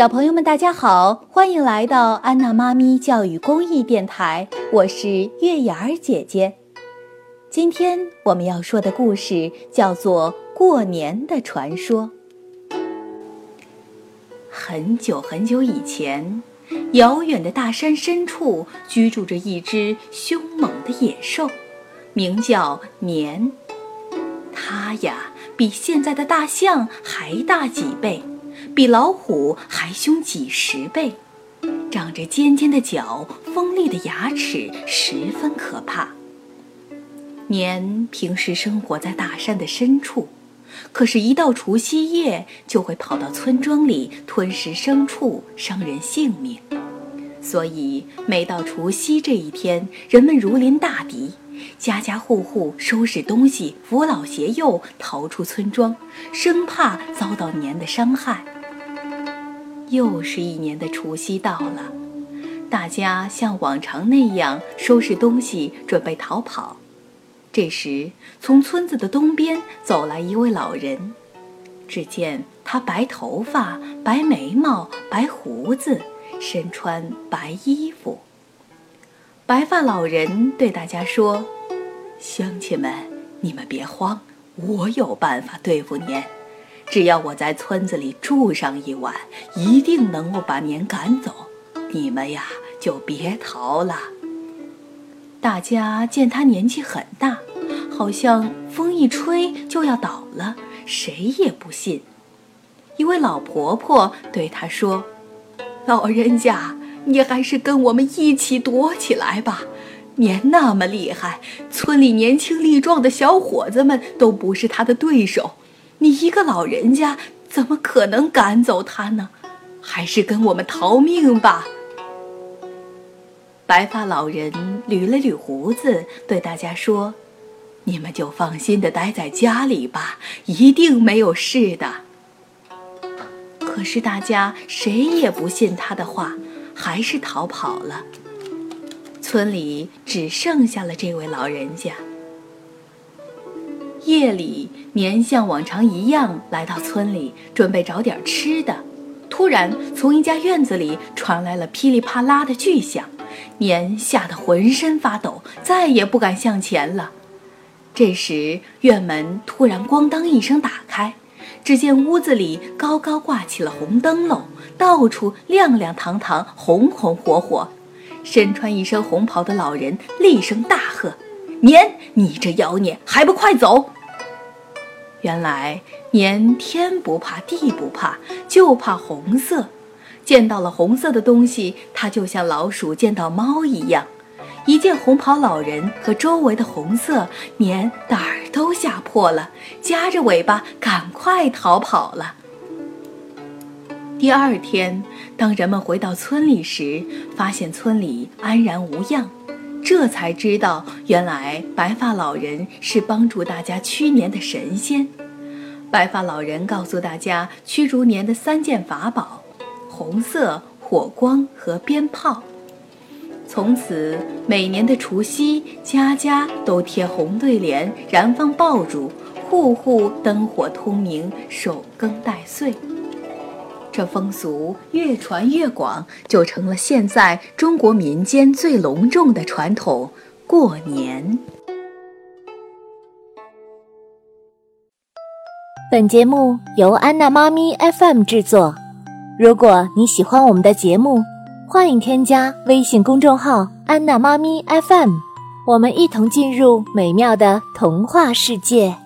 小朋友们，大家好，欢迎来到安娜妈咪教育公益电台，我是月牙儿姐姐。今天我们要说的故事叫做《过年的传说》。很久很久以前，遥远的大山深处居住着一只凶猛的野兽，名叫年。它呀，比现在的大象还大几倍。比老虎还凶几十倍，长着尖尖的角、锋利的牙齿，十分可怕。年平时生活在大山的深处，可是，一到除夕夜，就会跑到村庄里吞食牲畜，伤人性命。所以，每到除夕这一天，人们如临大敌。家家户户收拾东西，扶老携幼逃出村庄，生怕遭到年的伤害。又是一年的除夕到了，大家像往常那样收拾东西，准备逃跑。这时，从村子的东边走来一位老人。只见他白头发、白眉毛、白胡子，身穿白衣服。白发老人对大家说。乡亲们，你们别慌，我有办法对付您。只要我在村子里住上一晚，一定能够把年赶走。你们呀，就别逃了。大家见他年纪很大，好像风一吹就要倒了，谁也不信。一位老婆婆对他说：“老人家，你还是跟我们一起躲起来吧。”年那么厉害，村里年轻力壮的小伙子们都不是他的对手，你一个老人家怎么可能赶走他呢？还是跟我们逃命吧。白发老人捋了捋胡子，对大家说：“你们就放心的待在家里吧，一定没有事的。”可是大家谁也不信他的话，还是逃跑了。村里只剩下了这位老人家。夜里，年像往常一样来到村里，准备找点吃的。突然，从一家院子里传来了噼里啪啦的巨响，年吓得浑身发抖，再也不敢向前了。这时，院门突然“咣当”一声打开，只见屋子里高高挂起了红灯笼，到处亮亮堂堂，红红火火。身穿一身红袍的老人厉声大喝：“年，你这妖孽，还不快走！”原来年天不怕地不怕，就怕红色。见到了红色的东西，它就像老鼠见到猫一样。一见红袍老人和周围的红色，年胆儿都吓破了，夹着尾巴赶快逃跑了。第二天，当人们回到村里时，发现村里安然无恙，这才知道原来白发老人是帮助大家驱年的神仙。白发老人告诉大家驱逐年的三件法宝：红色、火光和鞭炮。从此，每年的除夕，家家都贴红对联，燃放爆竹，户户灯火通明，守更待岁。这风俗越传越广，就成了现在中国民间最隆重的传统——过年。本节目由安娜妈咪 FM 制作。如果你喜欢我们的节目，欢迎添加微信公众号“安娜妈咪 FM”，我们一同进入美妙的童话世界。